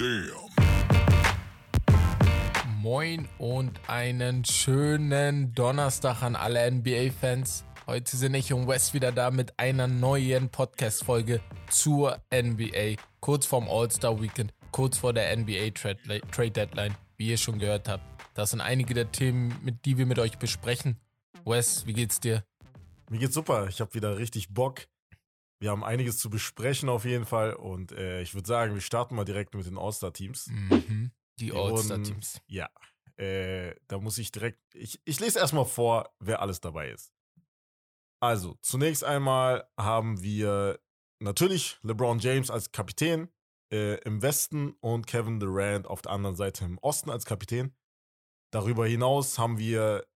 Damn. Moin und einen schönen Donnerstag an alle NBA-Fans. Heute sind ich und Wes wieder da mit einer neuen Podcast-Folge zur NBA. Kurz vorm All-Star-Weekend, kurz vor der NBA-Trade-Deadline, wie ihr schon gehört habt. Das sind einige der Themen, mit die wir mit euch besprechen. Wes, wie geht's dir? Mir geht's super. Ich habe wieder richtig Bock. Wir haben einiges zu besprechen auf jeden Fall. Und äh, ich würde sagen, wir starten mal direkt mit den All-Star-Teams. Mhm. Die All-Star-Teams. Ja. Äh, da muss ich direkt. Ich, ich lese erstmal vor, wer alles dabei ist. Also, zunächst einmal haben wir natürlich LeBron James als Kapitän äh, im Westen und Kevin Durant auf der anderen Seite im Osten als Kapitän. Darüber hinaus haben wir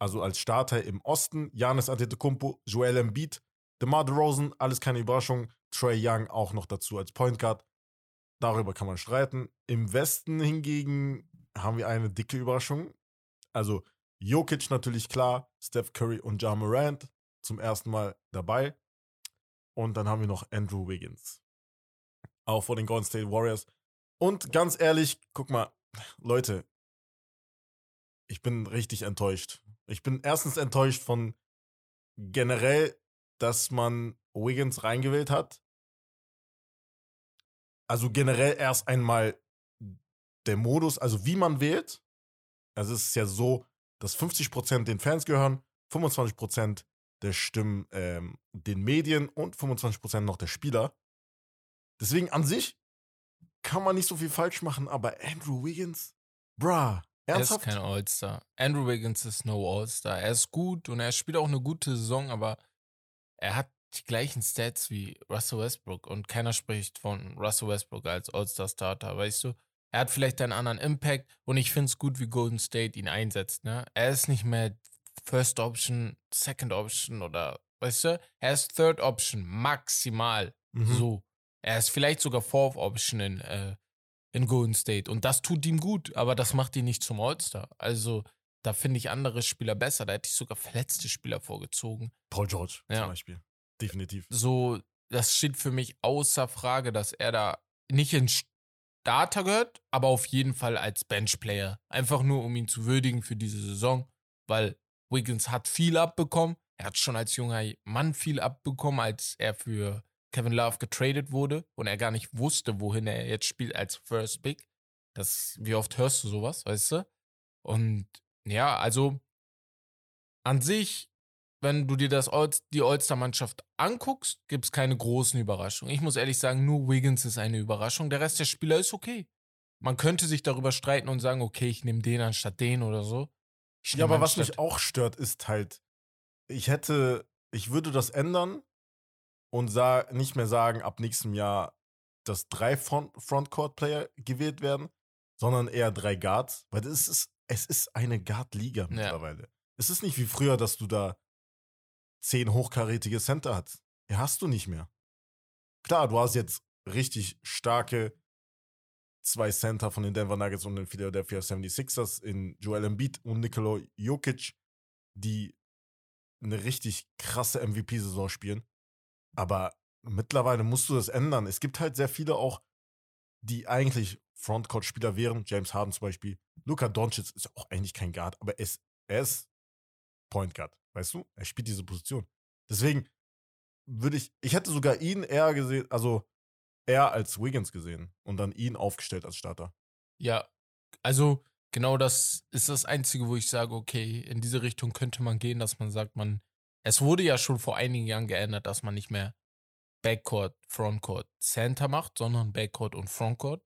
also als Starter im Osten Janis Antetokounmpo, Joel Embiid, DeMar DeRozan, alles keine Überraschung. Trey Young auch noch dazu als Point Guard. Darüber kann man streiten. Im Westen hingegen haben wir eine dicke Überraschung. Also Jokic natürlich klar, Steph Curry und Ja Morant zum ersten Mal dabei. Und dann haben wir noch Andrew Wiggins. Auch vor den Golden State Warriors. Und ganz ehrlich, guck mal, Leute, ich bin richtig enttäuscht. Ich bin erstens enttäuscht von generell dass man Wiggins reingewählt hat. Also generell erst einmal der Modus, also wie man wählt. Also es ist ja so, dass 50% den Fans gehören, 25% der Stimmen ähm, den Medien und 25% noch der Spieler. Deswegen an sich kann man nicht so viel falsch machen, aber Andrew Wiggins, bruh, ernsthaft? Er ist kein All-Star. Andrew Wiggins ist no All-Star. Er ist gut und er spielt auch eine gute Saison, aber er hat die gleichen Stats wie Russell Westbrook und keiner spricht von Russell Westbrook als All-Star-Starter, weißt du? Er hat vielleicht einen anderen Impact und ich finde es gut, wie Golden State ihn einsetzt, ne? Er ist nicht mehr First Option, Second Option oder, weißt du? Er ist Third Option, maximal. Mhm. So. Er ist vielleicht sogar Fourth Option in, äh, in Golden State und das tut ihm gut, aber das macht ihn nicht zum All-Star. Also, da finde ich andere Spieler besser. Da hätte ich sogar verletzte Spieler vorgezogen. Paul George ja. zum Beispiel. Definitiv. So, das steht für mich außer Frage, dass er da nicht in Starter gehört, aber auf jeden Fall als Benchplayer. Einfach nur, um ihn zu würdigen für diese Saison, weil Wiggins hat viel abbekommen. Er hat schon als junger Mann viel abbekommen, als er für Kevin Love getradet wurde und er gar nicht wusste, wohin er jetzt spielt als First Pick. Das, wie oft hörst du sowas, weißt du? Und ja, also an sich, wenn du dir das die All-Star-Mannschaft anguckst, gibt es keine großen Überraschungen. Ich muss ehrlich sagen, nur Wiggins ist eine Überraschung. Der Rest der Spieler ist okay. Man könnte sich darüber streiten und sagen, okay, ich nehme den anstatt den oder so. Ja, aber was mich auch stört, ist halt, ich hätte, ich würde das ändern und sag, nicht mehr sagen, ab nächstem Jahr, dass drei Frontcourt-Player gewählt werden, sondern eher drei Guards, weil das ist es ist eine Guard-Liga mittlerweile. Ja. Es ist nicht wie früher, dass du da zehn hochkarätige Center hast. Ja, hast du nicht mehr. Klar, du hast jetzt richtig starke zwei Center von den Denver Nuggets und den Philadelphia 76ers in Joel Embiid und Nikola Jokic, die eine richtig krasse MVP-Saison spielen. Aber mittlerweile musst du das ändern. Es gibt halt sehr viele auch, die eigentlich Frontcourt-Spieler wären. James Harden zum Beispiel. Luka Doncic ist auch eigentlich kein Guard, aber er ist, er ist Point Guard. Weißt du? Er spielt diese Position. Deswegen würde ich, ich hätte sogar ihn eher gesehen, also eher als Wiggins gesehen und dann ihn aufgestellt als Starter. Ja, also genau das ist das Einzige, wo ich sage, okay, in diese Richtung könnte man gehen, dass man sagt, man, es wurde ja schon vor einigen Jahren geändert, dass man nicht mehr Backcourt, Frontcourt, Center macht, sondern Backcourt und Frontcourt.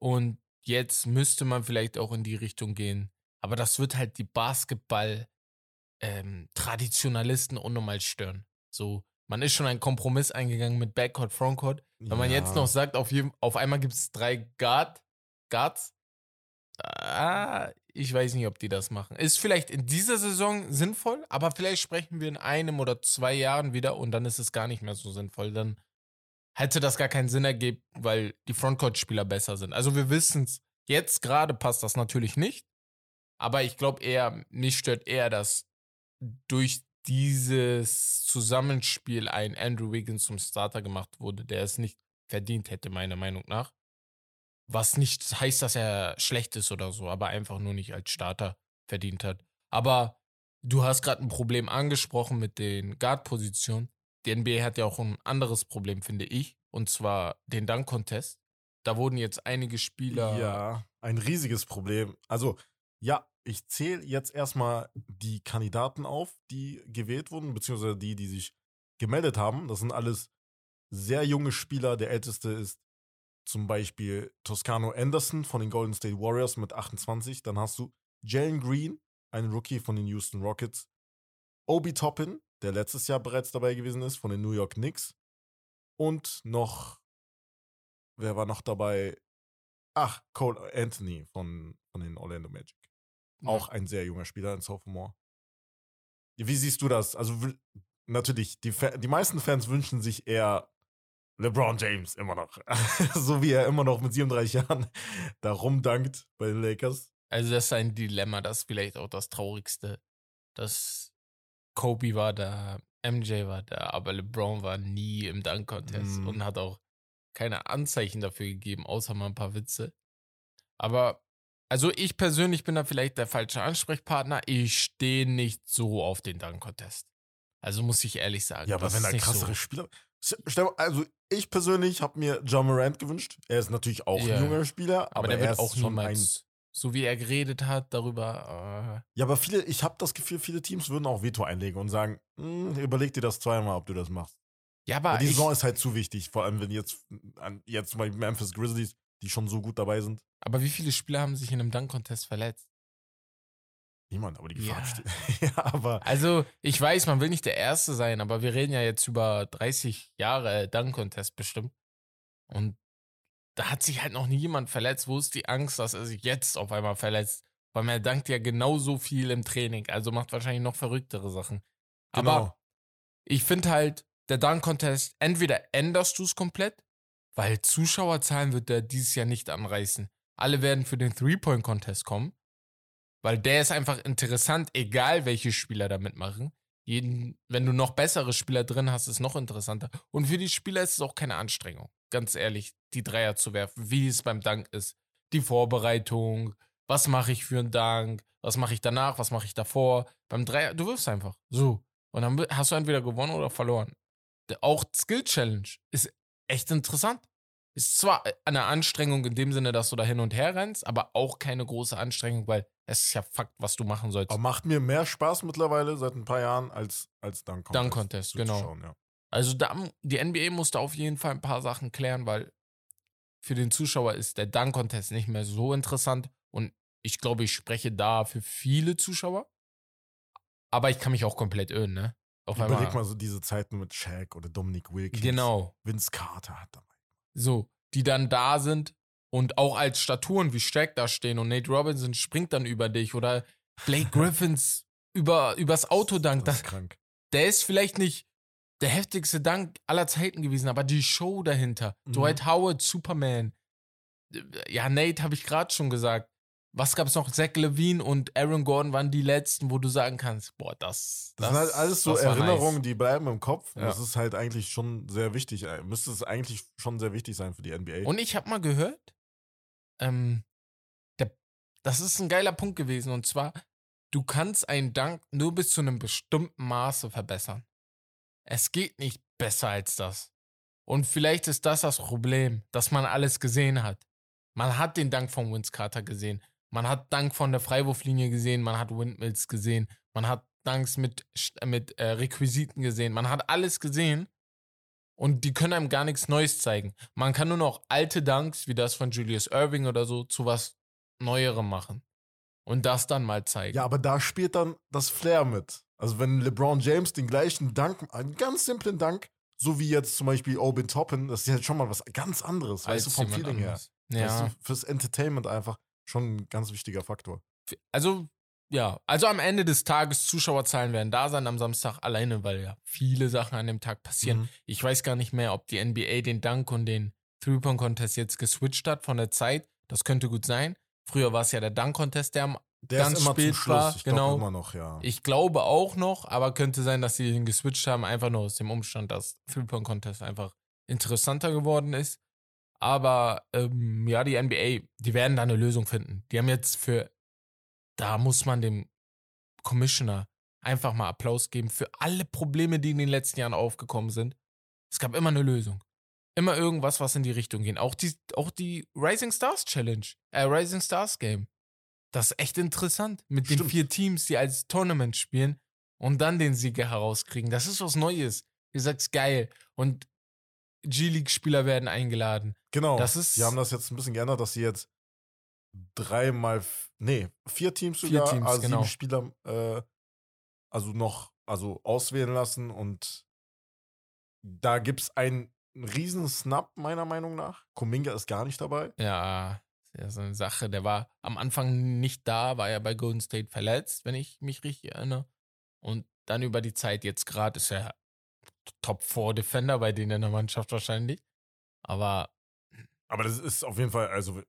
Und jetzt müsste man vielleicht auch in die Richtung gehen. Aber das wird halt die Basketball-Traditionalisten ähm, unnormal stören. So, man ist schon einen Kompromiss eingegangen mit Backcourt, Frontcourt. Wenn ja. man jetzt noch sagt, auf, jedem, auf einmal gibt es drei Guard, Guards, ah, ich weiß nicht, ob die das machen. Ist vielleicht in dieser Saison sinnvoll, aber vielleicht sprechen wir in einem oder zwei Jahren wieder und dann ist es gar nicht mehr so sinnvoll. Dann hätte das gar keinen Sinn ergeben, weil die Frontcourt-Spieler besser sind. Also wir wissen es, jetzt gerade passt das natürlich nicht, aber ich glaube eher, mich stört eher, dass durch dieses Zusammenspiel ein Andrew Wiggins zum Starter gemacht wurde, der es nicht verdient hätte, meiner Meinung nach. Was nicht heißt, dass er schlecht ist oder so, aber einfach nur nicht als Starter verdient hat. Aber du hast gerade ein Problem angesprochen mit den Guard-Positionen. Die NBA hat ja auch ein anderes Problem, finde ich, und zwar den Dunk-Contest. Da wurden jetzt einige Spieler. Ja, ein riesiges Problem. Also, ja, ich zähle jetzt erstmal die Kandidaten auf, die gewählt wurden, beziehungsweise die, die sich gemeldet haben. Das sind alles sehr junge Spieler. Der älteste ist zum Beispiel Toscano Anderson von den Golden State Warriors mit 28. Dann hast du Jalen Green, ein Rookie von den Houston Rockets. Obi Toppin, der letztes Jahr bereits dabei gewesen ist, von den New York Knicks. Und noch, wer war noch dabei? Ach, Cole Anthony von, von den Orlando Magic. Auch ein sehr junger Spieler, ein Sophomore. Wie siehst du das? Also, natürlich, die, die meisten Fans wünschen sich eher LeBron James immer noch. so wie er immer noch mit 37 Jahren da rumdankt bei den Lakers. Also, das ist ein Dilemma, das ist vielleicht auch das Traurigste. Dass Kobe war da, MJ war da, aber LeBron war nie im Dunk-Contest mm. und hat auch keine Anzeichen dafür gegeben, außer mal ein paar Witze. Aber, also ich persönlich bin da vielleicht der falsche Ansprechpartner. Ich stehe nicht so auf den Dunk-Contest. Also muss ich ehrlich sagen. Ja, aber wenn da krassere so. Spieler. Also ich persönlich habe mir John Morant gewünscht. Er ist natürlich auch ja. ein junger Spieler, aber, aber der wird auch niemals so wie er geredet hat darüber. Äh ja, aber viele, ich habe das Gefühl, viele Teams würden auch Veto einlegen und sagen, hm, überleg dir das zweimal, ob du das machst. Ja, aber Weil die Saison ist halt zu wichtig, vor allem wenn jetzt jetzt zum Beispiel Memphis Grizzlies, die schon so gut dabei sind. Aber wie viele Spieler haben sich in einem Dunk-Contest verletzt? Niemand, aber die Gefahr ja. steht. ja, aber. Also, ich weiß, man will nicht der Erste sein, aber wir reden ja jetzt über 30 Jahre Dunk-Contest bestimmt. Und da hat sich halt noch nie jemand verletzt. Wo ist die Angst, dass er sich jetzt auf einmal verletzt? Weil man dankt ja genauso viel im Training, also macht wahrscheinlich noch verrücktere Sachen. Genau. Aber ich finde halt, der Dunk-Contest, entweder änderst du es komplett, weil Zuschauerzahlen wird der dieses Jahr nicht anreißen. Alle werden für den Three-Point-Contest kommen, weil der ist einfach interessant, egal welche Spieler da mitmachen. Jeden, wenn du noch bessere Spieler drin hast, ist es noch interessanter. Und für die Spieler ist es auch keine Anstrengung ganz ehrlich, die Dreier zu werfen, wie es beim Dank ist. Die Vorbereitung, was mache ich für einen Dank, was mache ich danach, was mache ich davor. Beim Dreier, du wirfst einfach. So. Und dann hast du entweder gewonnen oder verloren. Auch Skill Challenge ist echt interessant. Ist zwar eine Anstrengung in dem Sinne, dass du da hin und her rennst, aber auch keine große Anstrengung, weil es ist ja Fakt, was du machen sollst. Aber macht mir mehr Spaß mittlerweile seit ein paar Jahren als, als Dunk Contest. Dunk Contest, genau. Ja. Also da, die NBA musste auf jeden Fall ein paar Sachen klären, weil für den Zuschauer ist der Dunk-Contest nicht mehr so interessant. Und ich glaube, ich spreche da für viele Zuschauer. Aber ich kann mich auch komplett irren, ne? Auf Überleg einmal. mal so diese Zeiten mit Shaq oder Dominic Wilkins. Genau. Vince Carter hat dabei. So, die dann da sind und auch als Statuen wie Shaq da stehen und Nate Robinson springt dann über dich oder Blake Griffins über, übers Auto dankt. Das ist krank. Der ist vielleicht nicht der heftigste Dank aller Zeiten gewesen, aber die Show dahinter. Mhm. Dwight Howard, Superman. Ja, Nate habe ich gerade schon gesagt. Was gab es noch? Zach Levine und Aaron Gordon waren die letzten, wo du sagen kannst, boah, das. Das, das sind halt alles so Erinnerungen, nice. die bleiben im Kopf. Ja. Das ist halt eigentlich schon sehr wichtig. Äh, müsste es eigentlich schon sehr wichtig sein für die NBA. Und ich habe mal gehört, ähm, der, das ist ein geiler Punkt gewesen. Und zwar, du kannst einen Dank nur bis zu einem bestimmten Maße verbessern. Es geht nicht besser als das. Und vielleicht ist das das Problem, dass man alles gesehen hat. Man hat den Dank von Vince Carter gesehen. Man hat Dank von der Freiwurflinie gesehen. Man hat Windmills gesehen. Man hat Danks mit, mit äh, Requisiten gesehen. Man hat alles gesehen. Und die können einem gar nichts Neues zeigen. Man kann nur noch alte Danks, wie das von Julius Irving oder so, zu was Neuerem machen. Und das dann mal zeigen. Ja, aber da spielt dann das Flair mit. Also wenn LeBron James den gleichen Dank, einen ganz simplen Dank, so wie jetzt zum Beispiel Obin Toppin, das ist ja schon mal was ganz anderes, weißt du, vom Feeling anderes. her. Ja. Weißt du, fürs Entertainment einfach schon ein ganz wichtiger Faktor. Also, ja, also am Ende des Tages, Zuschauerzahlen werden da sein am Samstag alleine, weil ja viele Sachen an dem Tag passieren. Mhm. Ich weiß gar nicht mehr, ob die NBA den Dank und den Three-Point-Contest jetzt geswitcht hat von der Zeit. Das könnte gut sein. Früher war es ja der Dunk-Contest, der am der ganz ist immer spät war. Ich genau. immer noch, ja. Ich glaube auch noch, aber könnte sein, dass sie den geswitcht haben, einfach nur aus dem Umstand, dass Three-Point-Contest einfach interessanter geworden ist. Aber ähm, ja, die NBA, die werden da eine Lösung finden. Die haben jetzt für, da muss man dem Commissioner einfach mal Applaus geben für alle Probleme, die in den letzten Jahren aufgekommen sind. Es gab immer eine Lösung. Immer irgendwas, was in die Richtung ging. Auch die, auch die Rising Stars Challenge, äh, Rising Stars Game. Das ist echt interessant. Mit Stimmt. den vier Teams, die als Tournament spielen und dann den Sieger herauskriegen. Das ist was Neues. Ihr sagt's geil. Und G-League-Spieler werden eingeladen. Genau. Das ist, die haben das jetzt ein bisschen geändert, dass sie jetzt dreimal, nee, vier Teams sogar, vier Teams, also genau. sieben Spieler, äh, also noch, also auswählen lassen und da gibt's einen riesen Snap, meiner Meinung nach. Kuminga ist gar nicht dabei. Ja, ja, so eine Sache. Der war am Anfang nicht da, war ja bei Golden State verletzt, wenn ich mich richtig erinnere. Und dann über die Zeit jetzt gerade ist er Top 4 Defender bei denen in der Mannschaft wahrscheinlich. Aber. Aber das ist auf jeden Fall, also,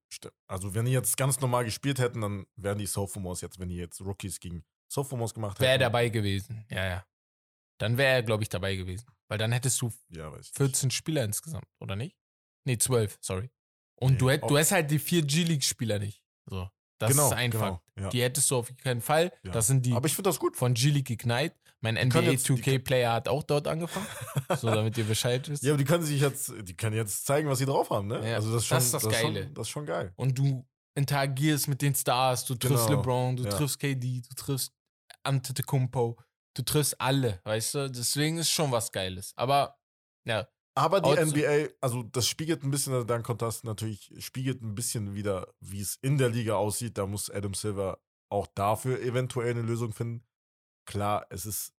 also wenn die jetzt ganz normal gespielt hätten, dann wären die Sophomores jetzt, wenn die jetzt Rookies gegen Sophomores gemacht hätten. Wäre dabei gewesen, ja, ja. Dann wäre er, glaube ich, dabei gewesen. Weil dann hättest du ja, 14 nicht. Spieler insgesamt, oder nicht? Nee, 12, sorry. Und nee, du, hätt, du hast halt die vier G-League-Spieler nicht. So. Das genau, ist einfach. Genau, ja. Die hättest du auf keinen Fall. Ja. Das sind die Aber ich das gut. von G-League Ignite. Mein NBA 2K-Player hat auch dort angefangen. so, damit ihr Bescheid wisst. Ja, aber die können sich jetzt, die können jetzt zeigen, was sie drauf haben, ne? Ja, also das ist, schon, das, ist das, das Geile. Schon, das ist schon geil. Und du interagierst mit den Stars, du triffst genau. LeBron, du triffst KD, du triffst Antetokounmpo, du triffst alle, weißt du? Deswegen ist schon was Geiles. Aber, ja, aber die also, NBA, also das spiegelt ein bisschen, dein Kontrast natürlich, spiegelt ein bisschen wieder, wie es in der Liga aussieht. Da muss Adam Silver auch dafür eventuell eine Lösung finden. Klar, es ist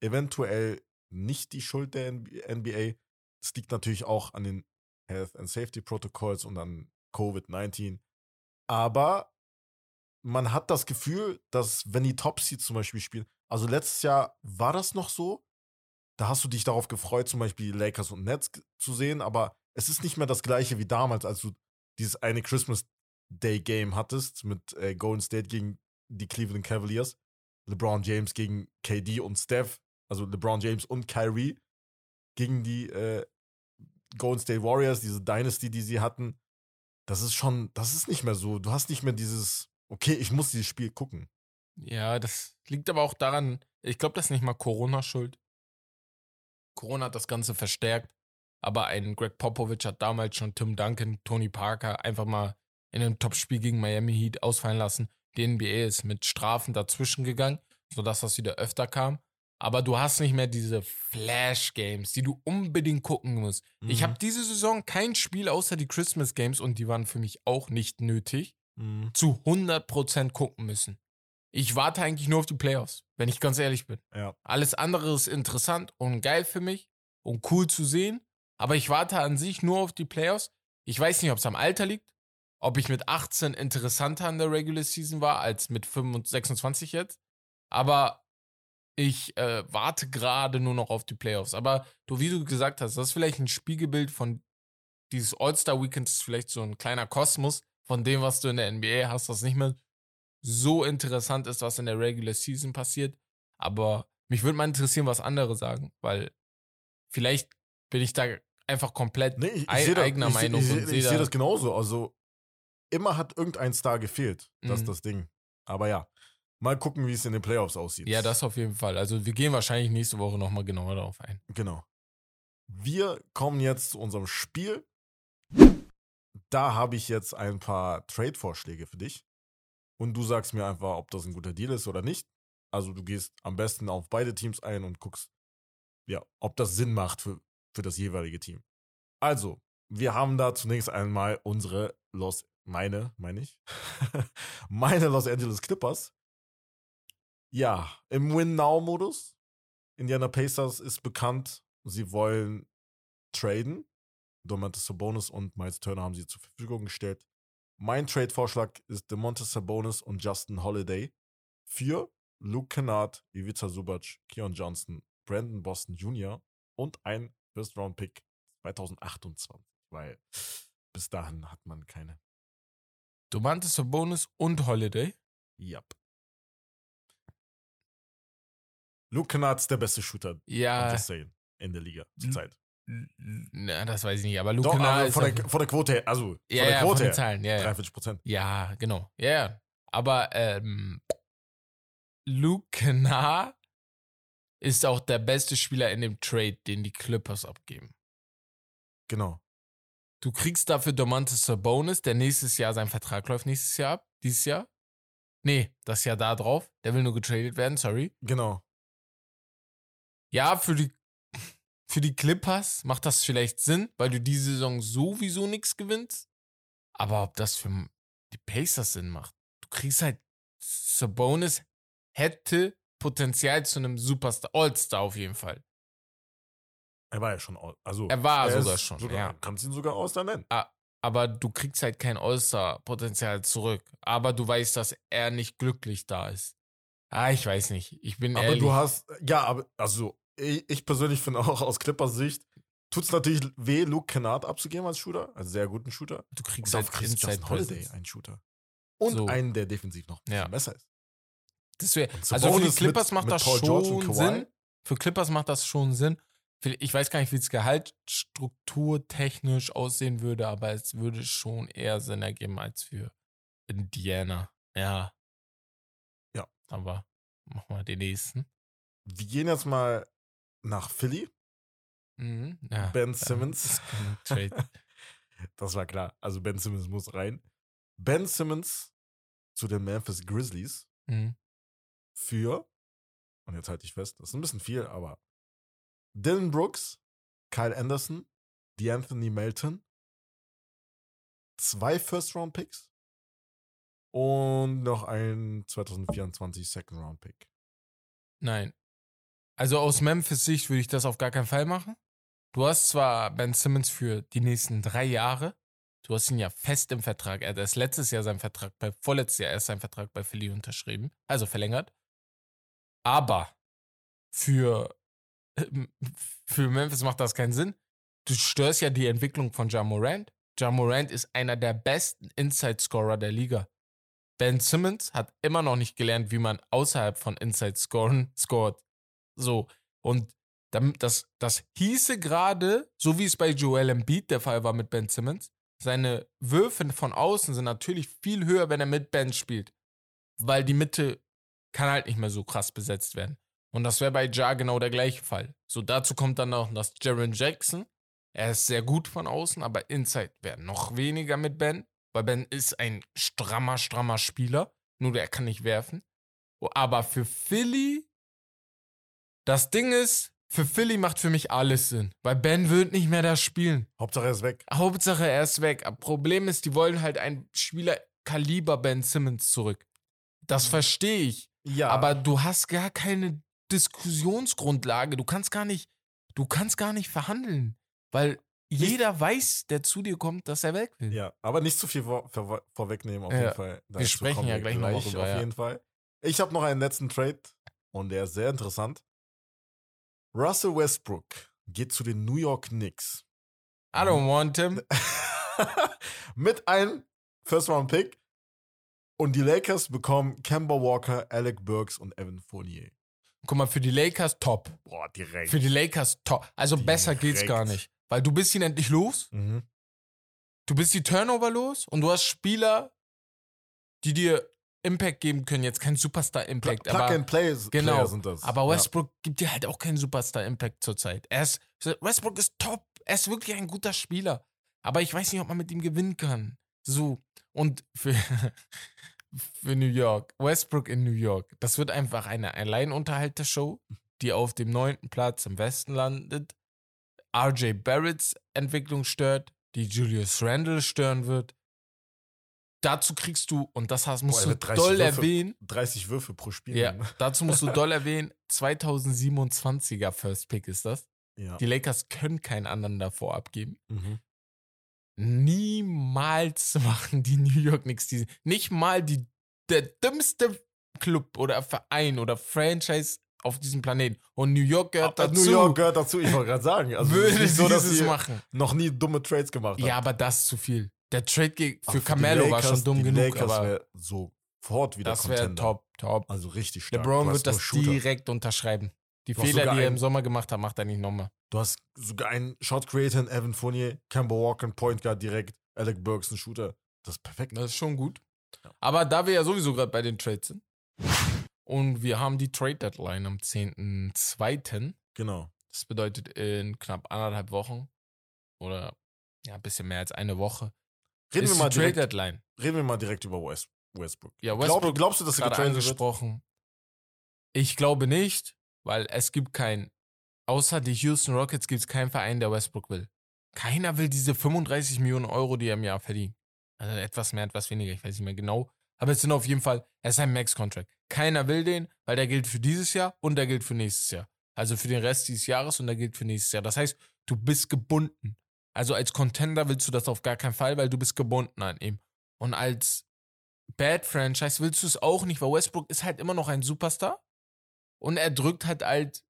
eventuell nicht die Schuld der NBA. Es liegt natürlich auch an den Health and Safety Protocols und an Covid-19. Aber man hat das Gefühl, dass wenn die Top Seeds zum Beispiel spielen, also letztes Jahr war das noch so, da hast du dich darauf gefreut, zum Beispiel Lakers und Nets zu sehen, aber es ist nicht mehr das gleiche wie damals, als du dieses eine Christmas Day Game hattest mit äh, Golden State gegen die Cleveland Cavaliers, LeBron James gegen KD und Steph, also LeBron James und Kyrie gegen die äh, Golden State Warriors, diese Dynasty, die sie hatten. Das ist schon, das ist nicht mehr so. Du hast nicht mehr dieses, okay, ich muss dieses Spiel gucken. Ja, das liegt aber auch daran, ich glaube, das ist nicht mal Corona schuld. Corona hat das Ganze verstärkt. Aber ein Greg Popovich hat damals schon Tim Duncan, Tony Parker einfach mal in einem Topspiel gegen Miami Heat ausfallen lassen. Die NBA ist mit Strafen dazwischen gegangen, sodass das wieder öfter kam. Aber du hast nicht mehr diese Flash-Games, die du unbedingt gucken musst. Mhm. Ich habe diese Saison kein Spiel außer die Christmas Games und die waren für mich auch nicht nötig, mhm. zu 100% gucken müssen. Ich warte eigentlich nur auf die Playoffs, wenn ich ganz ehrlich bin. Ja. Alles andere ist interessant und geil für mich und cool zu sehen, aber ich warte an sich nur auf die Playoffs. Ich weiß nicht, ob es am Alter liegt, ob ich mit 18 interessanter in der Regular Season war als mit 25, 26 jetzt, aber ich äh, warte gerade nur noch auf die Playoffs. Aber du, wie du gesagt hast, das ist vielleicht ein Spiegelbild von dieses All-Star-Weekend, ist vielleicht so ein kleiner Kosmos von dem, was du in der NBA hast, das nicht mehr so interessant ist, was in der Regular Season passiert. Aber mich würde mal interessieren, was andere sagen, weil vielleicht bin ich da einfach komplett nee, ich, ich eigener da, Meinung. Ich, ich, ich sehe das genauso. Also immer hat irgendein Star gefehlt. Das ist mhm. das Ding. Aber ja, mal gucken, wie es in den Playoffs aussieht. Ja, das auf jeden Fall. Also wir gehen wahrscheinlich nächste Woche nochmal genauer darauf ein. Genau. Wir kommen jetzt zu unserem Spiel. Da habe ich jetzt ein paar Trade-Vorschläge für dich und du sagst mir einfach, ob das ein guter Deal ist oder nicht. Also du gehst am besten auf beide Teams ein und guckst, ja, ob das Sinn macht für, für das jeweilige Team. Also, wir haben da zunächst einmal unsere Los, meine, meine ich, meine Los Angeles Clippers. Ja, im Win-Now-Modus. Indiana Pacers ist bekannt, sie wollen traden. Domantas Sabonis und Miles Turner haben sie zur Verfügung gestellt. Mein Trade-Vorschlag ist DeMonte Sabonis und Justin Holiday für Luke Kennard, Ivica Subac, Keon Johnson, Brandon Boston Jr. und ein First-Round-Pick 2028, weil bis dahin hat man keine. DeMonte Sabonis und Holiday? Yep. Luke Kennard ist der beste Shooter. Ja. in der Liga zurzeit. Na, das weiß ich nicht, aber Luke Doch, aber ist von, der, von der Quote her, also von ja, der ja, von Quote den her, Zahlen, ja, ja. 43 Prozent. Ja, genau. Ja, ja. Aber ähm, Luke Kennard ist auch der beste Spieler in dem Trade, den die Clippers abgeben. Genau. Du kriegst dafür Domantas Sabonis, der nächstes Jahr sein Vertrag läuft nächstes Jahr ab. Dieses Jahr? Nee, das Jahr da drauf. Der will nur getradet werden, sorry. Genau. Ja, für die, für die Clippers macht das vielleicht Sinn, weil du diese Saison sowieso nichts gewinnst. Aber ob das für die Pacers Sinn macht, du kriegst halt Sabonis hätte Potenzial zu einem Superstar, All-Star auf jeden Fall. Er war ja schon, also. Er war er sogar schon, sogar, ja. Kannst ihn sogar aus nennen. Aber du kriegst halt kein All-Star-Potenzial zurück. Aber du weißt, dass er nicht glücklich da ist. Ah, ich weiß nicht. Ich bin Aber ehrlich. du hast, ja, aber, also, ich, ich persönlich finde auch aus Clippers Sicht, tut es natürlich weh, Luke Kennard abzugeben als Shooter, als sehr guten Shooter. du kriegst halt kriegst du Inside Justin Holiday, Presence. einen Shooter. Und So. einen, der defensiv noch Ja. besser ist. Wär, Und also für Clippers mit- macht mit das Paul schon? Sinn. Für Clippers macht das schon Sinn. Ich weiß gar nicht, wie es gehaltsstrukturtechnisch aussehen würde, aber es würde schon eher Sinn ergeben als für Indiana. Ja. Ja. Aber mach mal den nächsten. Wir gehen jetzt mal nach Philly. Mhm. Ja, Ben Simmons. Das war klar. Also Ben Simmons muss rein. Ben Simmons zu den Memphis Grizzlies Mhm. für, und jetzt halte ich fest, das ist ein bisschen viel, aber Dylan Brooks, Kyle Anderson, DeAnthony Melton, zwei First-Round-Picks und noch ein 2024 Second-Round-Pick. Nein. Also aus Memphis Sicht würde ich das auf gar keinen Fall machen. Du hast zwar Ben Simmons für die nächsten drei Jahre, du hast ihn ja fest im Vertrag. Er hat erst letztes Jahr seinen Vertrag, bei vorletztes Jahr erst seinen Vertrag bei Philly unterschrieben, also verlängert. Aber für, für Memphis macht das keinen Sinn. Du störst ja die Entwicklung von Ja Morant. Ja Morant ist einer der besten Inside-Scorer der Liga. Ben Simmons hat immer noch nicht gelernt, wie man außerhalb von Inside scoren scored. So. Und das, das hieße gerade, so wie es bei Joel Embiid der Fall war mit Ben Simmons, seine Würfe von außen sind natürlich viel höher, wenn er mit Ben spielt. Weil die Mitte kann halt nicht mehr so krass besetzt werden. Und das wäre bei Ja genau der gleiche Fall. So, dazu kommt dann noch das Jaron Jackson. Er ist sehr gut von außen, aber Inside wäre noch weniger mit Ben. Weil Ben ist ein strammer, strammer Spieler. Nur der kann nicht werfen. Aber für Philly, das Ding ist, für Philly macht für mich alles Sinn. Weil Ben wird nicht mehr da spielen. Hauptsache er ist weg. Hauptsache er ist weg. Aber Problem ist, die wollen halt einen Spieler Kaliber Ben Simmons zurück. Das verstehe ich. Ja, Aber du hast gar keine Diskussionsgrundlage. Du kannst gar nicht, du kannst gar nicht verhandeln. Weil jeder weiß, der zu dir kommt, dass er weg will. Ja, aber nicht zu viel vor, vor, vorwegnehmen, auf Ja. jeden Fall. Wir Dazu sprechen ja gleich noch gleich darüber, Auf ja. jeden Fall. Ich habe noch einen letzten Trade und der ist sehr interessant. Russell Westbrook geht zu den New York Knicks. I don't want him. Mit einem First-Round-Pick. Und die Lakers bekommen Kemba Walker, Alec Burks und Evan Fournier. Guck mal, für die Lakers top. Boah, direkt. Für die Lakers top. Also besser geht's Direkt. gar nicht. Weil du bist ihn endlich los. mhm. Du bist die Turnover los und du hast Spieler, die dir Impact geben können. Jetzt kein Superstar-Impact, Plug aber and Play genau. Sind das. Aber Westbrook gibt dir halt auch keinen Superstar-Impact zurzeit. Er ist, Westbrook ist top. Er ist wirklich ein guter Spieler. Aber ich weiß nicht, ob man mit ihm gewinnen kann. So. Und für, für New York, Westbrook in New York, das wird einfach eine Alleinunterhalter-Show, die auf dem neunten Platz im Westen landet. RJ Barretts Entwicklung stört, die Julius Randle stören wird. Dazu kriegst du, und das hast, musst er du wird 30 doll Würfe erwähnen, 30 Würfe pro Spiel. ja, dazu musst du doll erwähnen, 2027er First Pick ist das. ja. Die Lakers können keinen anderen davor abgeben. Mhm. Niemals machen die New York Knicks diese. Nicht mal die, der dümmste Club oder Verein oder Franchise auf diesem Planeten. Und New York gehört Aber dazu. New York gehört dazu, ich wollte gerade sagen. Also würde so, dass sie machen. noch nie dumme Trades gemacht haben. Ja, aber das ist zu viel. Der Trade für die Carmelo war Lakers- schon dumm genug, Lakers aber sofort wieder das wäre top, top. Also richtig stark. LeBron wird das direkt unterschreiben. Die Du Fehler, die er im Sommer gemacht hat, macht er nicht nochmal. Du hast sogar einen Shot Creator in Evan Fournier, Campbell Walker, Point Guard direkt, Alec Burks, ein Shooter. Das ist perfekt. Das ist schon gut. Aber da wir ja sowieso gerade bei den Trades sind und wir haben die Trade Deadline am 10.2. Genau. Das bedeutet in knapp anderthalb Wochen oder ja, ein bisschen mehr als eine Woche. Reden wir mal direkt, Deadline. reden wir mal direkt über West, Westbrook. Ja, Glaub, Westbrook glaubst du, dass er gerade getradet wird? angesprochen. Ich glaube nicht, weil es gibt kein, außer die Houston Rockets gibt es keinen Verein, der Westbrook will. Keiner will diese 35 Millionen Euro, die er im Jahr verdient. Also etwas mehr, etwas weniger, ich weiß nicht mehr genau. Aber es sind auf jeden Fall, er ist ein Max-Contract. Keiner will den, weil der gilt für dieses Jahr und der gilt für nächstes Jahr. Also für den Rest dieses Jahres und der gilt für nächstes Jahr. Das heißt, du bist gebunden. Also als Contender willst du das auf gar keinen Fall, weil du bist gebunden an ihm. Und als Bad Franchise willst du es auch nicht, weil Westbrook ist halt immer noch ein Superstar. Und er drückt halt halt,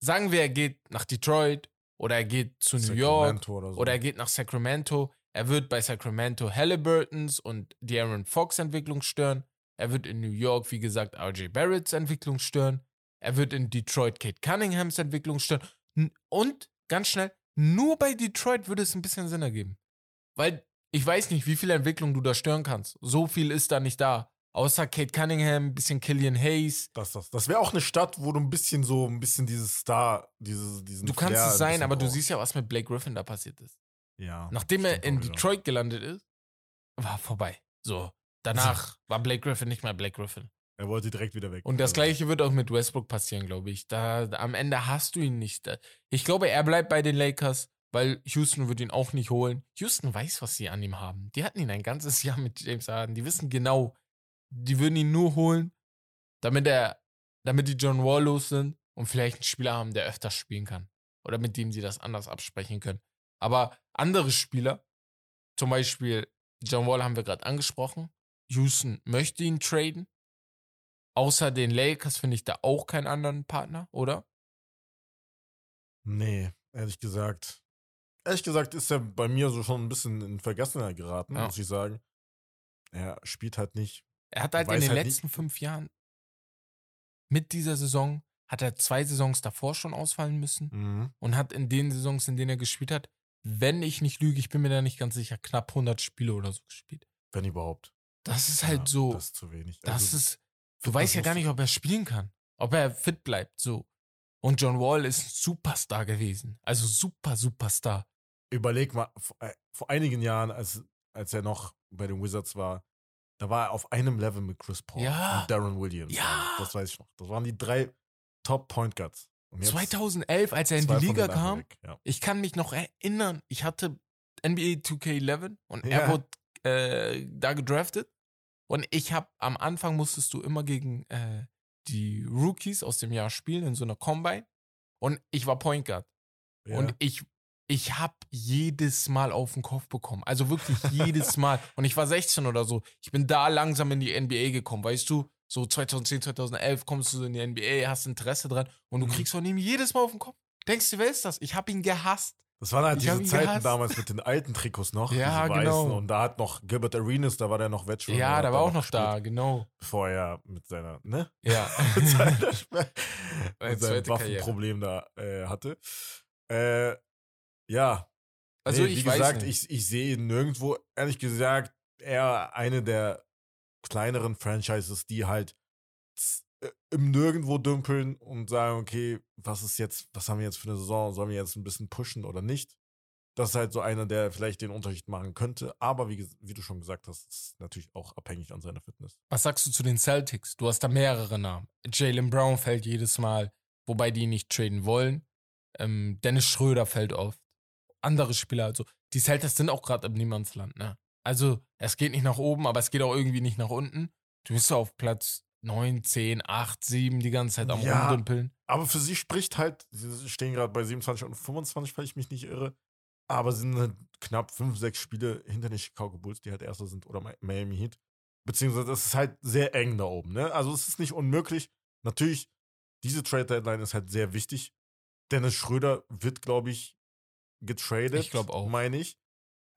sagen wir, er geht nach Detroit oder er geht zu New York Sacramento oder so. oder er geht nach Sacramento. Er wird bei Sacramento Halliburtons und De'Aaron Fox Entwicklung stören. Er wird in New York, wie gesagt, RJ Barretts Entwicklung stören. Er wird in Detroit Kate Cunninghams Entwicklung stören. Und ganz schnell, nur bei Detroit würde es ein bisschen Sinn ergeben. Weil ich weiß nicht, wie viel Entwicklung du da stören kannst. So viel ist da nicht da. Außer Kate Cunningham, ein bisschen Killian Hayes. Das, das, das wäre auch eine Stadt, wo du ein bisschen so, ein bisschen dieses Star, dieses, diesen Du kannst Flair es ein sein, aber du brauchst. siehst ja, was mit Blake Griffin da passiert ist. Ja. Nachdem er in. Detroit gelandet ist, war vorbei. So. Danach war Blake Griffin nicht mehr Blake Griffin. Er wollte direkt wieder weg. Und das Also, gleiche wird auch mit Westbrook passieren, glaube ich. Da, da am Ende hast du ihn nicht. Ich glaube, er bleibt bei den Lakers, weil Houston wird ihn auch nicht holen. Houston weiß, was sie an ihm haben. Die hatten ihn ein ganzes Jahr mit James Harden. Die wissen genau, die würden ihn nur holen, damit er, damit die John Wall los sind und vielleicht einen Spieler haben, der öfter spielen kann. Oder mit dem sie das anders absprechen können. Aber andere Spieler, zum Beispiel John Wall haben wir gerade angesprochen. Houston möchte ihn traden. Außer den Lakers finde ich da auch keinen anderen Partner, oder? Nee, ehrlich gesagt. Ehrlich gesagt ist er bei mir so schon ein bisschen in Vergessenheit geraten, Ja. muss ich sagen. Er spielt halt nicht. Er hat halt in den halt letzten fünf Jahren mit dieser Saison, hat er zwei Saisons davor schon ausfallen müssen Mhm. und hat in den Saisons, in denen er gespielt hat, wenn ich nicht lüge, ich bin mir da nicht ganz sicher, knapp 100 Spiele oder so gespielt. Wenn überhaupt. Das ist halt Ja, so, Das ist zu wenig. das Also, ist, du weißt ja gar nicht, ob er spielen kann, ob er fit bleibt, so. Und John Wall ist ein Superstar gewesen. Also super, Superstar. Überleg mal, vor, äh, vor einigen Jahren, als, als er noch bei den Wizards war, da war er auf einem Level mit Chris Paul Ja. und Darren Williams. Ja. Das weiß ich noch. Das waren die drei Top Point Guards. Und jetzt 2011, als er in die Liga kam, weg. Ja. Ich kann mich noch erinnern, ich hatte NBA 2K11 und Ja. er wurde äh, da gedraftet. Und ich habe am Anfang musstest du immer gegen äh, die Rookies aus dem Jahr spielen in so einer Combine. Und ich war Point Guard. Ja. Und ich, ich habe jedes Mal auf den Kopf bekommen. Also wirklich jedes Mal. Und ich war 16 oder so. Ich bin da langsam in die NBA gekommen, weißt du? So 2010, 2011 kommst du in die NBA, hast Interesse dran und du Mhm. kriegst von ihm jedes Mal auf den Kopf. Denkst du, wer ist das? Ich habe ihn gehasst. Das waren halt Ich diese Zeiten gehasst. damals mit den alten Trikots noch. Ja, diese weißen. genau. Und da hat noch Gilbert Arenas, da war der noch Veteran. Ja, der war auch noch gespielt, da, genau. Bevor er mit seiner, ne? Ja. mit Meine mit seinem. Waffenproblem da äh, hatte. Äh, ja. Also Nee, ich wie gesagt, nicht. ich, ich sehe ihn nirgendwo, ehrlich gesagt, eher eine der kleineren Franchises, die halt äh, im Nirgendwo dümpeln und sagen, okay, was ist jetzt, was haben wir jetzt für eine Saison? Sollen wir jetzt ein bisschen pushen oder nicht? Das ist halt so einer, der vielleicht den Unterschied machen könnte. Aber wie, wie du schon gesagt hast, ist natürlich auch abhängig an seiner Fitness. Was sagst du zu den Celtics? Du hast da mehrere Namen. Jalen Brown fällt jedes Mal, wobei die nicht traden wollen. Ähm, Dennis Schröder fällt oft. Andere Spieler, also die Celtics sind auch gerade im Niemandsland, ne? Also es geht nicht nach oben, aber es geht auch irgendwie nicht nach unten. Du bist auf Platz 9, 10, 8, 7 die ganze Zeit am Ja. Rumdümpeln. Aber für sie spricht halt, sie stehen gerade bei 27 und 25, weil ich mich nicht irre. Aber sind halt knapp 5, 6 Spiele hinter den Chicago Bulls, die halt Erster sind, oder Mi- Miami Heat. Beziehungsweise es ist halt sehr eng da oben, ne? Also es ist nicht unmöglich. Natürlich, diese Trade Deadline ist halt sehr wichtig. Dennis Schröder wird, glaube ich, getradet. Ich glaub auch. Meine ich.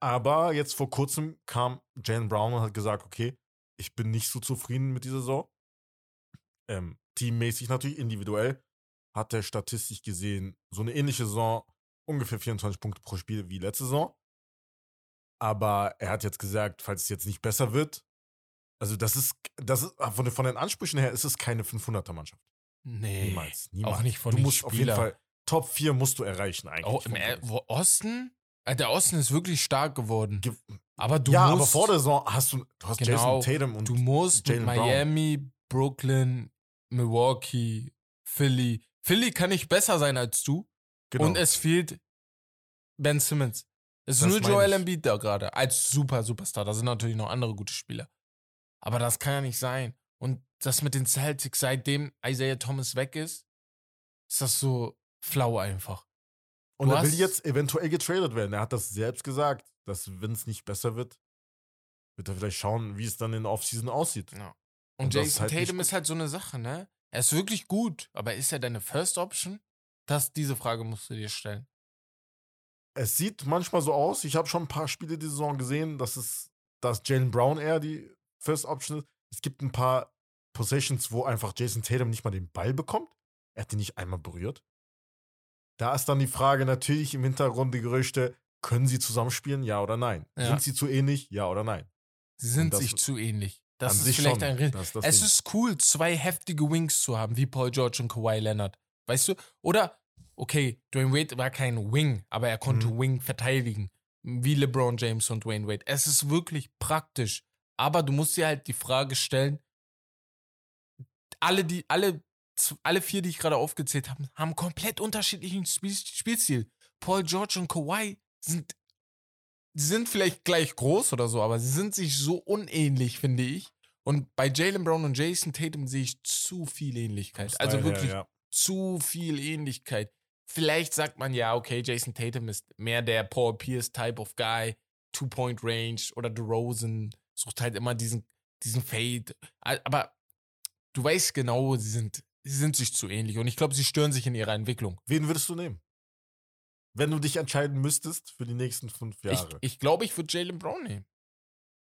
Aber jetzt vor kurzem kam Jalen Brown und hat gesagt, okay, ich bin nicht so zufrieden mit dieser Saison. Ähm, teammäßig natürlich, individuell. hat er statistisch gesehen so eine ähnliche Saison, ungefähr 24 Punkte pro Spiel wie letzte Saison. Aber er hat jetzt gesagt, falls es jetzt nicht besser wird, also das ist, das ist von, von den Ansprüchen her ist es keine 500er-Mannschaft. Nee. Niemals, niemals. Auch nicht von du den musst auf jeden Spielern. Fall Top 4 musst du erreichen eigentlich. Auch im wo- Osten? Äh, Der Osten ist wirklich stark geworden. Ge- Aber du ja, musst, aber vor der Saison hast du, du hast Genau, Jason Tatum und du musst mit Jaylen Brown. Miami, Brooklyn, Milwaukee, Philly. Philly kann nicht besser sein als du. genau. Und es fehlt Ben Simmons. Es ist Das nur Joel. Embiid da gerade als super Superstar. Da sind natürlich noch andere gute Spieler. Aber das kann ja nicht sein. Und das mit den Celtics, seitdem Isaiah Thomas weg ist, ist das so flau einfach. Und Du er will jetzt eventuell getradet werden. Er hat das selbst gesagt, dass wenn es nicht besser wird, wird er vielleicht schauen, wie es dann in der Offseason aussieht. Ja. Und Jason halt Tatum ist halt so eine Sache, ne? Er ist wirklich gut, aber ist er deine First Option? Das, diese Frage musst du dir stellen. Es sieht manchmal so aus, ich habe schon ein paar Spiele die Saison gesehen, dass es, dass Jalen Brown eher die First Option ist. Es gibt ein paar Possessions, wo einfach Jason Tatum nicht mal den Ball bekommt. Er hat ihn nicht einmal berührt. Da ist dann die Frage natürlich im Hintergrund die Gerüchte, können sie zusammenspielen, ja oder nein? Ja. Sind sie zu ähnlich, ja oder nein? Sie sind sich zu ähnlich. Das An ist vielleicht schon. ein Das das Es Ding. ist cool, zwei heftige Wings zu haben, wie Paul George und Kawhi Leonard. Weißt du? Oder, okay, Dwayne Wade war kein Wing, aber er konnte Mhm. Wing verteidigen. Wie LeBron James und Dwayne Wade. Es ist wirklich praktisch. Aber du musst dir halt die Frage stellen, alle, die, alle, alle vier, die ich gerade aufgezählt habe, haben komplett unterschiedlichen Spiel Spielstil. Paul George und Kawhi sind, sie sind vielleicht gleich groß oder so, aber sie sind sich so unähnlich, finde ich. Und bei Jalen Brown und Jason Tatum sehe ich zu viel Ähnlichkeit. Also her, wirklich ja. zu viel Ähnlichkeit. Vielleicht sagt man ja, okay, Jason Tatum ist mehr der Paul Pierce Type of Guy, Two-Point-Range oder DeRozan sucht halt immer diesen, diesen Fade. Aber du weißt genau, sie sind, sie sind sich zu ähnlich und ich glaube, sie stören sich in ihrer Entwicklung. Wen würdest du nehmen? Wenn du dich entscheiden müsstest für die nächsten fünf Ich, Jahre. ich glaube, ich würde Jalen Brown nehmen.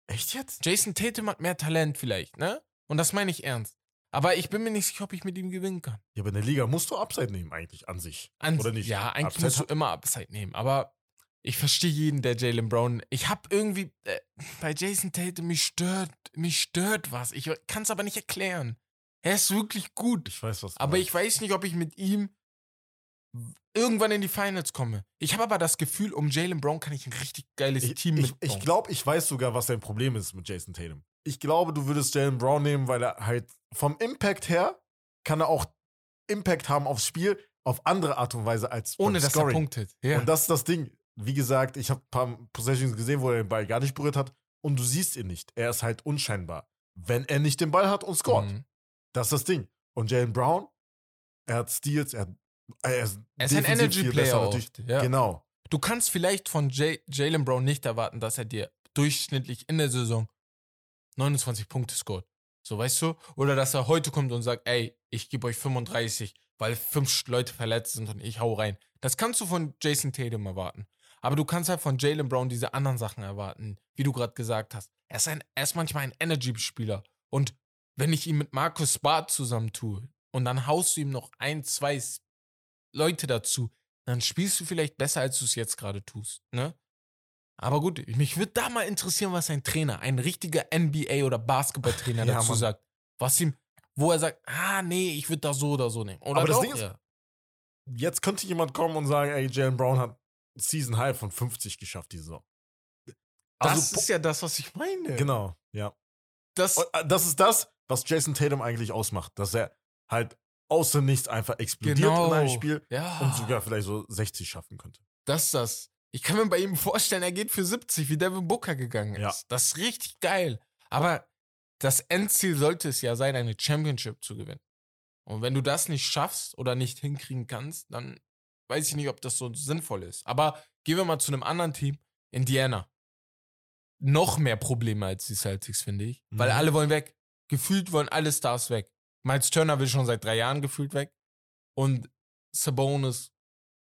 Echt jetzt? Jason Tatum hat mehr Talent vielleicht, ne? Und das meine ich ernst. Aber ich bin mir nicht sicher, ob ich mit ihm gewinnen kann. Ja, aber in der Liga musst du Upside nehmen eigentlich an sich. An, Oder nicht? Ja, eigentlich Upside musst du immer Upside nehmen. Aber ich verstehe jeden, der Jalen Brown. Ich habe irgendwie äh, bei Jason Tatum mich stört, mich stört was. Ich kann es aber nicht erklären. Er ist wirklich gut, Ich weiß, was aber meinst. ich weiß nicht, ob ich mit ihm irgendwann in die Finals komme. Ich habe aber das Gefühl, um Jalen Brown kann ich ein richtig geiles Ich, Team ich, mitbauen. ich glaube, ich weiß sogar, was dein Problem ist mit Jason Tatum. Ich glaube, du würdest Jalen Brown nehmen, weil er halt vom Impact her kann er auch Impact haben aufs Spiel auf andere Art und Weise als ohne dass er Scoring. punktet. Ja. Und das ist das Ding. Wie gesagt, ich habe ein paar Possessions gesehen, wo er den Ball gar nicht berührt hat und du siehst ihn nicht. Er ist halt unscheinbar, wenn er nicht den Ball hat und scoret. Mhm. Das ist das Ding. Und Jalen Brown, er hat Steals, er, hat, er ist, Er ist ein besser oft, ja. Genau. Du kannst vielleicht von Jalen Brown nicht erwarten, dass er dir durchschnittlich in der Saison 29 Punkte scoret. So, weißt du? Oder dass er heute kommt und sagt, ey, ich gebe euch 35, weil fünf Leute verletzt sind und ich hau rein. Das kannst du von Jason Tatum erwarten. Aber du kannst halt von Jalen Brown diese anderen Sachen erwarten, wie du gerade gesagt hast. Er ist, ein, er ist manchmal ein Energy-Spieler. Und wenn ich ihn mit Markus Barth zusammentue und dann haust du ihm noch ein, zwei Leute dazu, dann spielst du vielleicht besser, als du es jetzt gerade tust. Ne? Aber gut, mich würde da mal interessieren, was ein Trainer, ein richtiger NBA- oder Basketballtrainer Ja, dazu Mann. sagt. Was ihm, wo er sagt, ah, nee, ich würde das so oder so nehmen. Oder Aber das doch, Ding ist- ja. Jetzt könnte jemand kommen und sagen, ey, Jalen Brown hat Season High von 50 geschafft diese Saison. Das Also, ist ja das, was ich meine. Genau, ja. Das, äh, das ist das, was Jason Tatum eigentlich ausmacht, dass er halt aus dem Nichts einfach explodiert genau. in einem Spiel ja. und sogar vielleicht so 60 schaffen könnte. Das ist das. Ich kann mir bei ihm vorstellen, er geht für 70, wie Devin Booker gegangen ist. Ja. Das ist richtig geil. Aber das Endziel sollte es ja sein, eine Championship zu gewinnen. Und wenn du das nicht schaffst oder nicht hinkriegen kannst, dann weiß ich nicht, ob das so sinnvoll ist. Aber gehen wir mal zu einem anderen Team, Indiana. Noch mehr Probleme als die Celtics, finde ich. Weil Mhm. alle wollen weg. Gefühlt wollen alle Stars weg. Miles Turner will schon seit drei Jahren gefühlt weg. Und Sabonis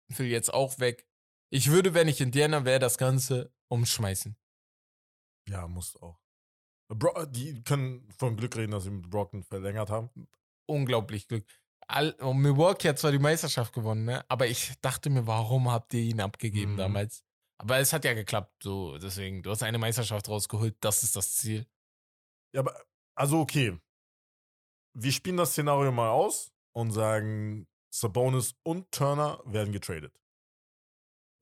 will jetzt auch weg. Ich würde, wenn ich Indiana wäre, das Ganze umschmeißen. Ja, muss auch. Bro, die können von Glück reden, dass sie mit Brockton verlängert haben. Unglaublich Glück. All, Milwaukee hat zwar die Meisterschaft gewonnen, ne? aber ich dachte mir, warum habt ihr ihn abgegeben Mhm. damals? Aber es hat ja geklappt, so deswegen. Du hast eine Meisterschaft rausgeholt, das ist das Ziel. Ja, aber, also okay. Wir spielen das Szenario mal aus und sagen, Sabonis und Turner werden getradet.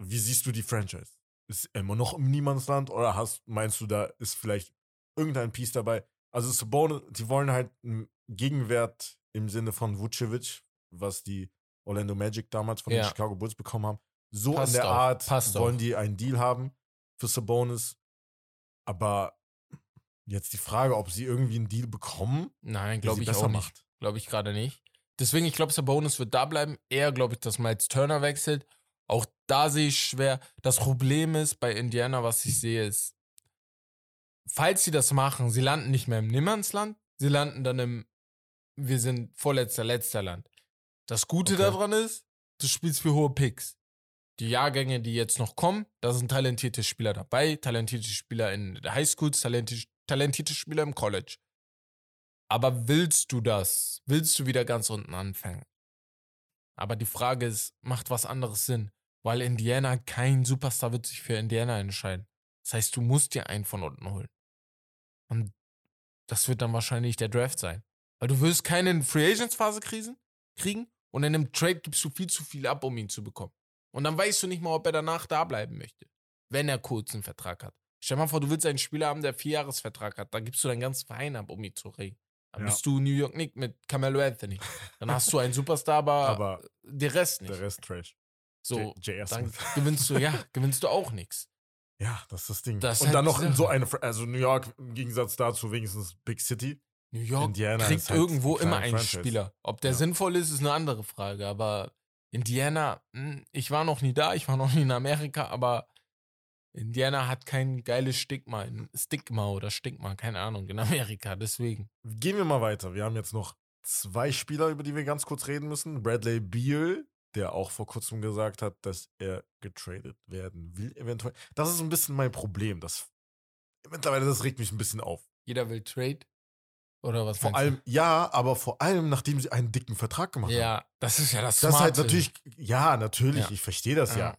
Wie siehst du die Franchise? Ist immer noch im Niemandsland oder hast, meinst du, da ist vielleicht irgendein Piece dabei? Also Sabonis, die wollen halt einen Gegenwert im Sinne von Vucevic, was die Orlando Magic damals von Ja. den Chicago Bulls bekommen haben. So Passt in der auch, Art wollen auch. die einen Deal haben für Sabonis. Aber jetzt die Frage, ob sie irgendwie einen Deal bekommen, Nein, glaube ich besser auch nicht. macht. Glaube ich gerade nicht. Deswegen, ich glaube, Sabonis wird da bleiben. Eher glaube ich, dass Miles Turner wechselt. Auch da sehe ich schwer. Das Problem ist bei Indiana, was ich sehe, ist, falls sie das machen, sie landen nicht mehr im Nimmernsland, sie landen dann im, wir sind vorletzter, letzter Land. Das Gute Okay. daran ist, du spielst für hohe Picks. Die Jahrgänge, die jetzt noch kommen, da sind talentierte Spieler dabei, talentierte Spieler in der Highschools, talentierte, talentierte Spieler im College. Aber willst du das? Willst du wieder ganz unten anfangen? Aber die Frage ist, macht was anderes Sinn? Weil Indiana, kein Superstar wird sich für Indiana entscheiden. Das heißt, du musst dir einen von unten holen. Und das wird dann wahrscheinlich der Draft sein. Weil du wirst keine Free Agents Phase kriegen und in einem Trade gibst du viel zu viel ab, um ihn zu bekommen. Und dann weißt du nicht mal, ob er danach da bleiben möchte, wenn er kurz einen Vertrag hat. Stell dir mal vor, du willst einen Spieler haben, der vier Jahresvertrag hat, da gibst du deinen ganzen Verein ab, um ihn zu regen. Dann Ja. bist du New York Nick mit Carmelo Anthony. Dann hast du einen Superstar, aber, Aber der Rest nicht. der Rest Trash. so, J- dann gewinnst du, ja, gewinnst du auch nichts. Ja, das ist das Ding. Das und halt dann noch in so eine, also New York im Gegensatz dazu wenigstens Big City. New York Indiana kriegt halt irgendwo immer einen Franchise. Spieler. Ob der Ja. sinnvoll ist, ist eine andere Frage. Aber Indiana, hm, ich war noch nie da, ich war noch nie in Amerika, aber Indiana hat kein geiles Stigma, Stigma oder Stigma, keine Ahnung, in Amerika. Deswegen. Gehen wir mal weiter. Wir haben jetzt noch zwei Spieler, über die wir ganz kurz reden müssen. Bradley Beal, der auch vor kurzem gesagt hat, dass er getradet werden will, eventuell. Das ist ein bisschen mein Problem. Das mittlerweile, das regt mich ein bisschen auf. Jeder will Trade. Oder was Vor allem, ja, aber vor allem, nachdem sie einen dicken Vertrag gemacht du? haben. Ja, das ist ja das Das ist halt Smarte. natürlich, ja, natürlich, Ja. ich verstehe das ja.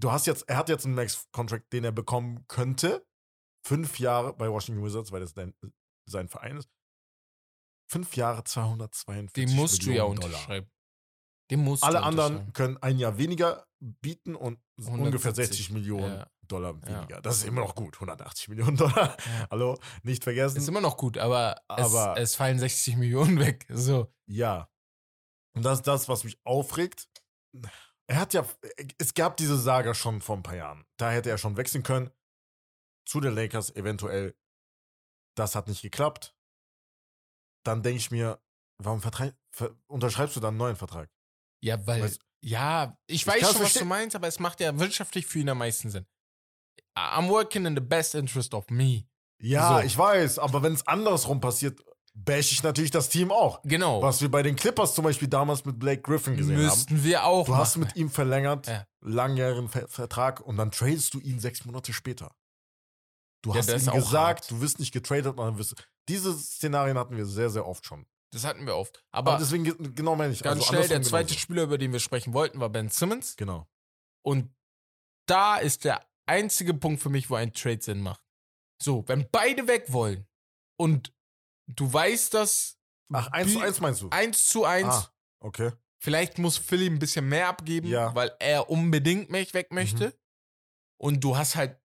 Du hast jetzt, er hat jetzt einen Max-Contract, den er bekommen könnte. Fünf Jahre bei Washington Wizards, weil das dein, sein Verein ist. Fünf Jahre 242 Den musst du ja Millionen Dollar. unterschreiben. Den musst Alle anderen können ein Jahr weniger bieten und ungefähr 170, 60 Millionen ja. Dollar Ja. weniger. Das ist immer noch gut. 180 Millionen Dollar. Ja. Hallo, nicht vergessen. Ist immer noch gut, aber, Aber- es, es fallen 60 Millionen weg. So. Ja. Und das ist das, was mich aufregt. Er hat ja, es gab diese Saga schon vor ein paar Jahren. Da hätte er schon wechseln können. Zu den Lakers eventuell. Das hat nicht geklappt. Dann denke ich mir, warum unterschreibst du dann einen neuen Vertrag? Ja, weil, Weißt- ja, ich Ich weiß schon, was du meinst, aber es macht ja wirtschaftlich für ihn am meisten Sinn. I'm working in the best interest of me. Ja, So. ich weiß, aber wenn es andersrum passiert, bash ich natürlich das Team auch. Genau. Was wir bei den Clippers zum Beispiel damals mit Blake Griffin gesehen haben. Müssten wir auch Du hast machen. mit ihm verlängert, Ja. langjährigen Ver Vertrag und dann tradest du ihn sechs Monate später. Du Ja, hast ihm gesagt, hart. du wirst nicht getradet und dann wirst Diese Szenarien hatten wir sehr, sehr oft schon. Das hatten wir oft. Aber, Aber, deswegen, ge- genau meine ich. ganz also schnell, der zweite genauso. Spieler, über den wir sprechen wollten, war Ben Simmons. Genau. Und da ist der einzige Punkt für mich, wo ein Trade Sinn macht. So, wenn beide weg wollen und du weißt, dass Ach, 1 zu Bi- 1 meinst du? 1 zu 1, Ah, okay. vielleicht muss Philly ein bisschen mehr abgeben, Ja. weil er unbedingt mich weg möchte. Mhm. Und du hast halt,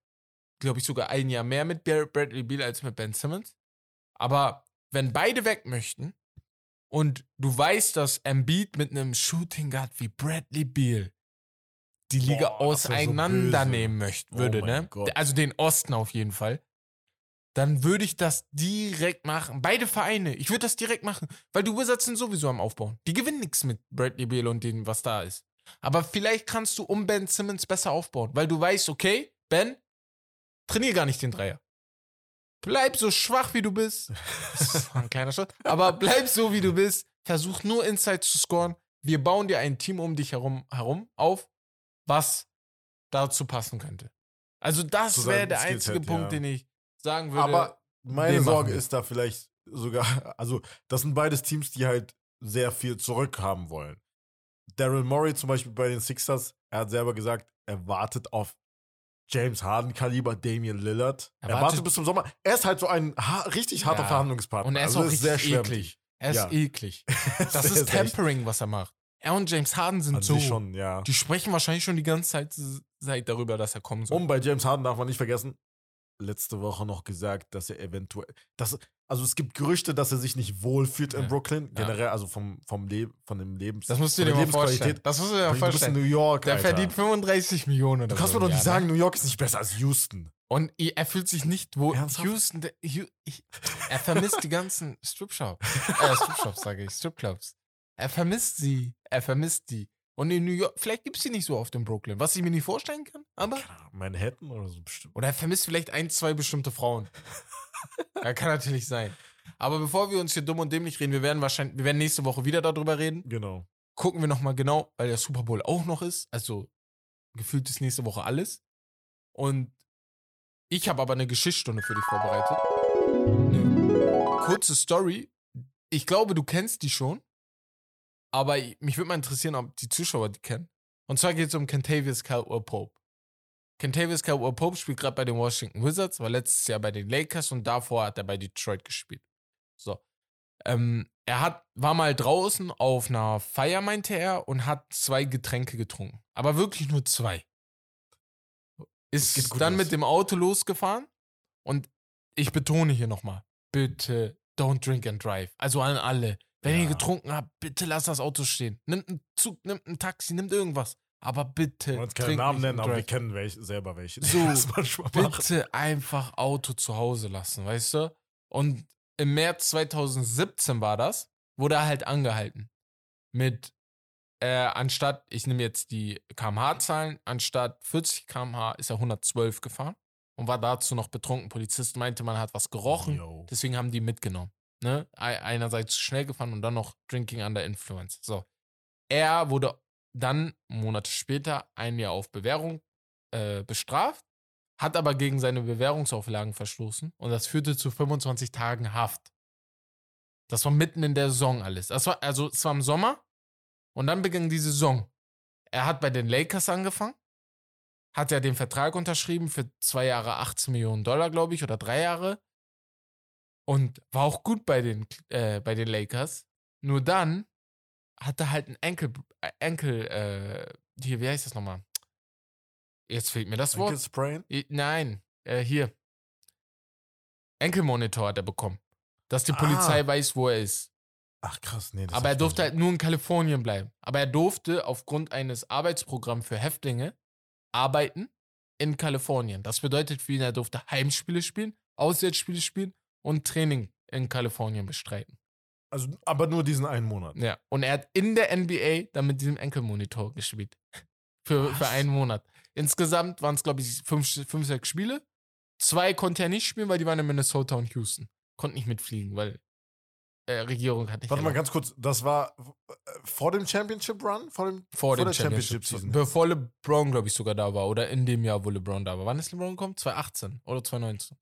glaube ich, sogar ein Jahr mehr mit Bradley Beal als mit Ben Simmons. Aber wenn beide weg möchten und du weißt, dass Embiid mit einem Shooting Guard wie Bradley Beal die Liga Boah, das wär so auseinandernehmen möchte, Oh würde, mein ne? Gott. Also den Osten auf jeden Fall. Dann würde ich das direkt machen. Beide Vereine. Ich würde das direkt machen. Weil die Wizards sind sowieso am Aufbauen. Die gewinnen nichts mit Bradley Beal und dem, was da ist. Aber vielleicht kannst du um Ben Simmons besser aufbauen. Weil du weißt, okay, Ben, trainier gar nicht den Dreier. Bleib so schwach, wie du bist. Das war ein kleiner Schritt. Aber bleib so, wie du bist. Versuch nur Inside zu scoren. Wir bauen dir ein Team um dich herum, herum auf, was dazu passen könnte. Also, das wäre der einzige Punkt, ja. den ich sagen würde. Aber meine Sorge ist da vielleicht sogar, also das sind beides Teams, die halt sehr viel zurückhaben wollen. Daryl Morey zum Beispiel bei den Sixers, er hat selber gesagt, er wartet auf James Harden-Kaliber, Damian Lillard. Er, er wartet bis zum Sommer. Er ist halt so ein ha richtig harter ja. Verhandlungspartner. Und er ist also auch ist sehr eklig. Er ist ja. eklig. Das ist Tempering, was er macht. Er und James Harden sind also so. Schon, ja. Die sprechen wahrscheinlich schon die ganze Zeit, Zeit darüber, dass er kommen soll. Und bei James Harden darf man nicht vergessen, letzte Woche noch gesagt, dass er eventuell. Dass, also es gibt Gerüchte, dass er sich nicht wohlfühlt ja. in Brooklyn. Generell, also vom, vom Leben, von dem Lebens. Das musst du dir mal vorstellen. Das musst du dir mal vorstellen. Du bist in New York. Der Alter. verdient 35 Millionen. Du kannst so mir doch nicht sagen, New York ist nicht besser als Houston. Und er fühlt sich nicht wohl. Houston, der, er vermisst die ganzen Stripshops. Äh, Stripshops sage ich, Stripclubs. Er vermisst sie. Er vermisst die. Und in New York, vielleicht gibt es die nicht so oft in Brooklyn, was ich mir nicht vorstellen kann, aber. Manhattan oder so bestimmt. Oder er vermisst vielleicht ein, zwei bestimmte Frauen. ja, kann natürlich sein. Aber bevor wir uns hier dumm und dämlich reden, wir werden wahrscheinlich, wir werden nächste Woche wieder darüber reden. Genau. Gucken wir nochmal genau, weil der Super Bowl auch noch ist. Also gefühlt ist nächste Woche alles. Und ich habe aber eine Geschichtsstunde für dich vorbereitet. Eine kurze Story. Ich glaube, du kennst die schon. Aber mich würde mal interessieren, ob die Zuschauer die kennen. Und zwar geht es um Kentavious Caldwell Pope. Kentavious Caldwell Pope spielt gerade bei den Washington Wizards, war letztes Jahr bei den Lakers und davor hat er bei Detroit gespielt. So. Ähm, er hat, war mal draußen auf einer Feier, meinte er, und hat zwei Getränke getrunken. Aber wirklich nur zwei. Ist dann los. mit dem Auto losgefahren und ich betone hier nochmal, bitte don't drink and drive. Also an alle. Wenn ja. ihr getrunken habt, bitte lasst das Auto stehen. Nimmt einen Zug, nimmt ein Taxi, nimmt irgendwas. Aber bitte. Wir wollen keinen Namen nennen, aber wir kennen welche, selber welche. So, bitte einfach Auto zu Hause lassen, weißt du? Und im März 2017 war das, wurde er halt angehalten. Mit, äh, anstatt, ich nehme jetzt die kmh-Zahlen, anstatt 40 kmh ist er 112 gefahren und war dazu noch betrunken. Polizist meinte, man hat was gerochen, Yo. deswegen haben die mitgenommen. Ne? Einerseits schnell gefahren und dann noch Drinking under Influence. So. Er wurde dann Monate später ein Jahr auf Bewährung äh, bestraft, hat aber gegen seine Bewährungsauflagen verstoßen und das führte zu 25 Tagen Haft. Das war mitten in der Saison alles. Das war, also es war im Sommer und dann begann die Saison. Er hat bei den Lakers angefangen, hat ja den Vertrag unterschrieben für zwei Jahre 18 Millionen Dollar, glaube ich, oder drei Jahre. Und war auch gut bei den, äh, bei den Lakers. Nur dann hatte halt ein Enkel, äh, Enkel, äh, hier, wie heißt das nochmal? Jetzt fehlt mir das Wort. Enkel Sprain? Nein, äh, hier. Enkelmonitor hat er bekommen. Dass die Polizei ah. weiß, wo er ist. Ach krass, nee. Aber er durfte halt nur in Kalifornien bleiben. Aber er durfte aufgrund eines Arbeitsprogramms für Häftlinge arbeiten in Kalifornien. Das bedeutet für ihn, er durfte Heimspiele spielen, Auswärtsspiele spielen und Training in Kalifornien bestreiten. Also, aber nur diesen einen Monat. Ja. Und er hat in der NBA dann mit diesem Enkelmonitor gespielt. Für, für einen Monat. Insgesamt waren es, glaube ich, fünf, fünf, sechs Spiele. Zwei konnte er nicht spielen, weil die waren in Minnesota und Houston. Konnte nicht mitfliegen, weil äh, Regierung hat nicht. Warte mal ganz kurz, das war äh, vor dem Championship Run? Vor, dem, vor, vor dem Championship, Championship Season. Bevor LeBron, glaube ich, sogar da war. Oder in dem Jahr, wo LeBron da war. Wann ist LeBron gekommen? 2018 oder 2019?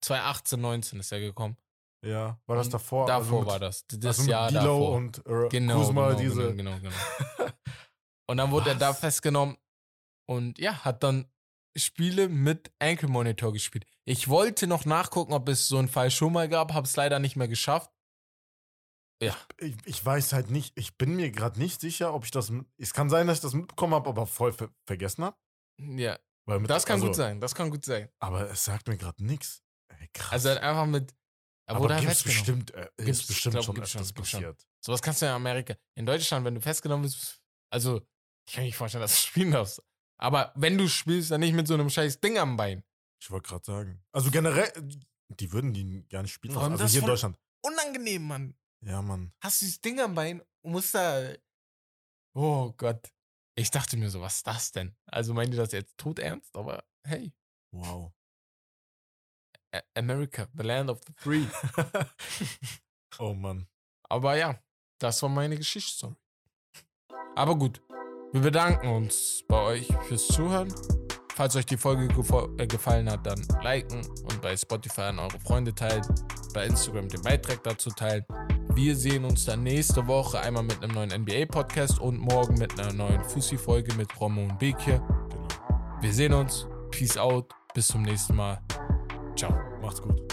2018, 19 ist er gekommen. Ja, war das davor? Davor also war das. Das also Jahr Dilo davor. und äh, genau, Kuzma, genau, diese. Genau, genau, genau. und dann wurde Was? er da festgenommen und ja, hat dann Spiele mit Ankle Monitor gespielt. Ich wollte noch nachgucken, ob es so einen Fall schon mal gab, habe es leider nicht mehr geschafft. Ja. Ich, ich weiß halt nicht, ich bin mir gerade nicht sicher, ob ich das. Es kann sein, dass ich das mitbekommen habe, aber voll ver vergessen habe. Ja. Mit, das kann also, gut sein, das kann gut sein. Aber es sagt mir gerade nichts. Krass. Also halt einfach mit. Er wurde aber halt bestimmt, äh, gibt's, ist bestimmt glaub, schon öfters passiert. So was kannst du ja in Amerika. In Deutschland, wenn du festgenommen bist, also ich kann mir nicht vorstellen, dass du spielen darfst. Aber wenn du spielst, dann nicht mit so einem scheiß Ding am Bein. Ich wollte gerade sagen. Also generell, die würden die gar nicht spielen. Also hier in Deutschland. Unangenehm, Mann. Ja, Mann. Hast du dieses Ding am Bein und musst da. Oh Gott. Ich dachte mir so, was ist das denn? Also meint ihr das jetzt tot ernst? Aber hey. Wow. America, the land of the free. oh Mann. Aber ja, das war meine Geschichtsstory. Aber gut, wir bedanken uns bei euch fürs Zuhören. Falls euch die Folge äh, gefallen hat, dann liken und bei Spotify an eure Freunde teilen, bei Instagram den Beitrag dazu teilen. Wir sehen uns dann nächste Woche einmal mit einem neuen NBA-Podcast und morgen mit einer neuen Fussi-Folge mit Romo und Bekir. Genau. Wir sehen uns. Peace out. Bis zum nächsten Mal. Ciao. Macht's gut.